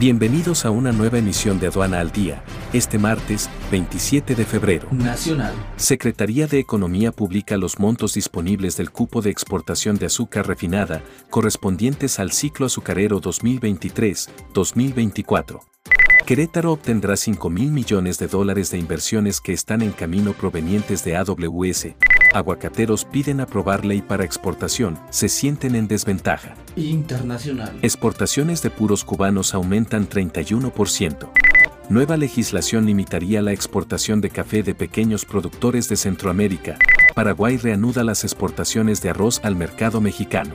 Bienvenidos a una nueva emisión de Aduana al Día, este martes, 27 de febrero. Nacional. Secretaría de Economía publica los montos disponibles del cupo de exportación de azúcar refinada correspondientes al ciclo azucarero 2023-2024. Querétaro obtendrá 5 mil millones de dólares de inversiones que están en camino provenientes de AWS. Aguacateros piden aprobar ley para exportación, se sienten en desventaja. Internacional. Exportaciones de puros cubanos aumentan 31%. Nueva legislación limitaría la exportación de café de pequeños productores de Centroamérica. Paraguay reanuda las exportaciones de arroz al mercado mexicano.